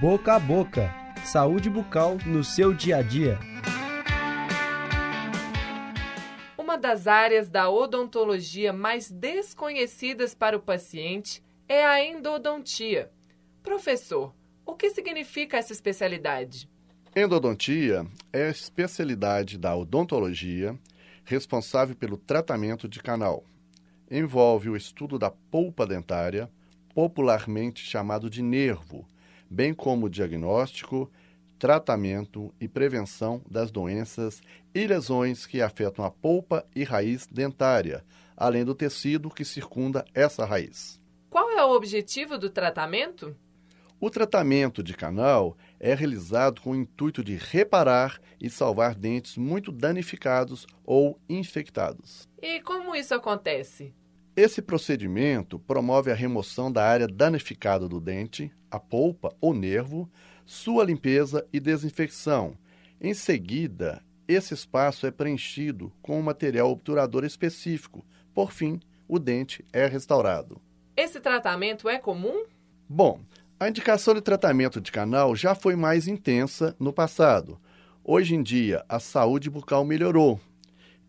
Boca a Boca. Saúde bucal no seu dia a dia. Uma das áreas da odontologia mais desconhecidas para o paciente é a endodontia. Professor, o que significa essa especialidade? Endodontia é a especialidade da odontologia responsável pelo tratamento de canal. Envolve o estudo da polpa dentária, popularmente chamado de nervo, bem como diagnóstico, tratamento e prevenção das doenças e lesões que afetam a polpa e raiz dentária, além do tecido que circunda essa raiz. Qual é o objetivo do tratamento? O tratamento de canal é realizado com o intuito de reparar e salvar dentes muito danificados ou infectados. E como isso acontece? Esse procedimento promove a remoção da área danificada do dente, a polpa ou nervo, sua limpeza e desinfecção. Em seguida, esse espaço é preenchido com um material obturador específico. Por fim, o dente é restaurado. Esse tratamento é comum? Bom, a indicação de tratamento de canal já foi mais intensa no passado. Hoje em dia, a saúde bucal melhorou.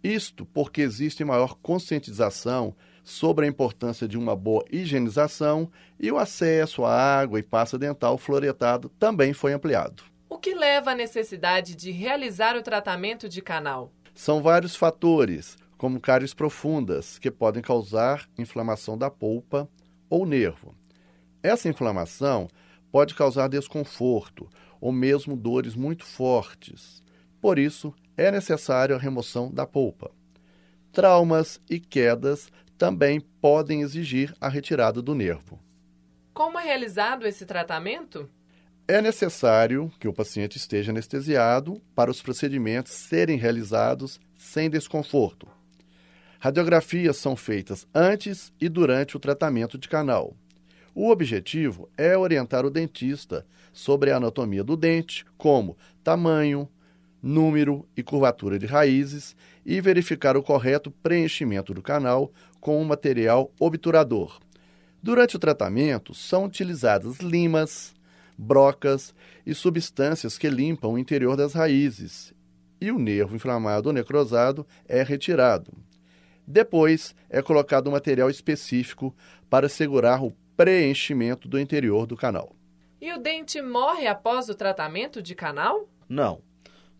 Isto porque existe maior conscientização sobre a importância de uma boa higienização e o acesso à água e pasta dental fluoretado também foi ampliado. O que leva à necessidade de realizar o tratamento de canal? São vários fatores, como cáries profundas, que podem causar inflamação da polpa ou nervo. Essa inflamação pode causar desconforto ou mesmo dores muito fortes. Por isso, é necessário a remoção da polpa. Traumas e quedas também podem exigir a retirada do nervo. Como é realizado esse tratamento? É necessário que o paciente esteja anestesiado para os procedimentos serem realizados sem desconforto. Radiografias são feitas antes e durante o tratamento de canal. O objetivo é orientar o dentista sobre a anatomia do dente, como tamanho, número e curvatura de raízes, e verificar o correto preenchimento do canal com um material obturador. Durante o tratamento, são utilizadas limas, brocas e substâncias que limpam o interior das raízes, e o nervo inflamado ou necrosado é retirado. Depois, é colocado um material específico para segurar o preenchimento do interior do canal. E o dente morre após o tratamento de canal? Não,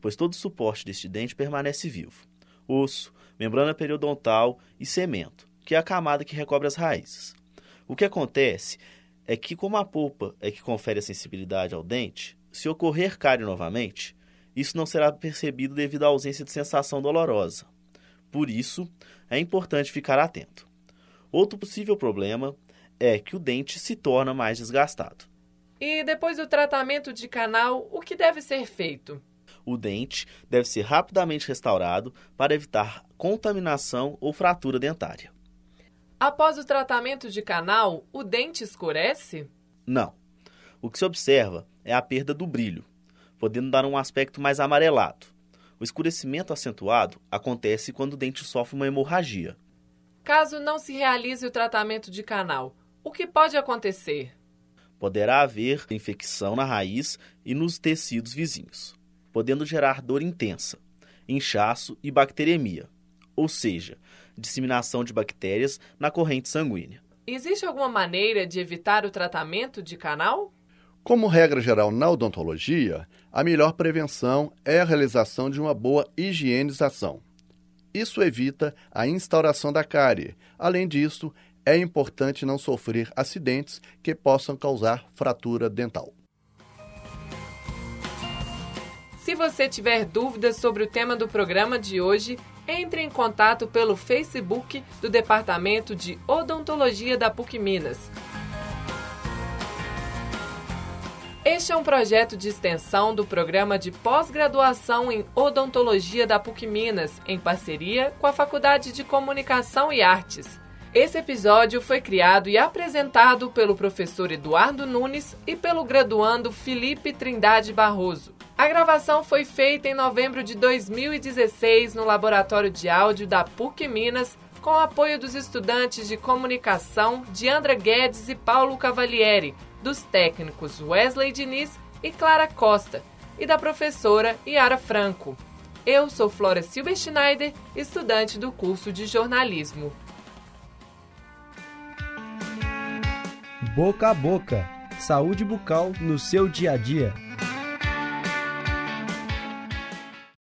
pois todo o suporte deste dente permanece vivo. Osso, membrana periodontal e cemento, que é a camada que recobre as raízes. O que acontece é que, como a polpa é que confere a sensibilidade ao dente, se ocorrer cárie novamente, isso não será percebido devido à ausência de sensação dolorosa. Por isso, é importante ficar atento. Outro possível problema é que o dente se torna mais desgastado. E depois do tratamento de canal, o que deve ser feito? O dente deve ser rapidamente restaurado para evitar contaminação ou fratura dentária. Após o tratamento de canal, o dente escurece? Não. O que se observa é a perda do brilho, podendo dar um aspecto mais amarelado. O escurecimento acentuado acontece quando o dente sofre uma hemorragia. Caso não se realize o tratamento de canal, o que pode acontecer? Poderá haver infecção na raiz e nos tecidos vizinhos, podendo gerar dor intensa, inchaço e bacteremia, ou seja, disseminação de bactérias na corrente sanguínea. Existe alguma maneira de evitar o tratamento de canal? Como regra geral na odontologia, a melhor prevenção é a realização de uma boa higienização. Isso evita a instauração da cárie. Além disso, é importante não sofrer acidentes que possam causar fratura dental. Se você tiver dúvidas sobre o tema do programa de hoje, entre em contato pelo Facebook do Departamento de Odontologia da PUC Minas. Este é um projeto de extensão do programa de pós-graduação em odontologia da PUC Minas, em parceria com a Faculdade de Comunicação e Artes. Esse episódio foi criado e apresentado pelo professor Eduardo Nunes e pelo graduando Felipe Trindade Barroso. A gravação foi feita em novembro de 2016 no Laboratório de Áudio da PUC Minas, com o apoio dos estudantes de comunicação Diandra Guedes e Paulo Cavalieri, dos técnicos Wesley Diniz e Clara Costa e da professora Yara Franco. Eu sou Flora Silva Schneider, estudante do curso de jornalismo. Boca a boca. Saúde bucal no seu dia a dia.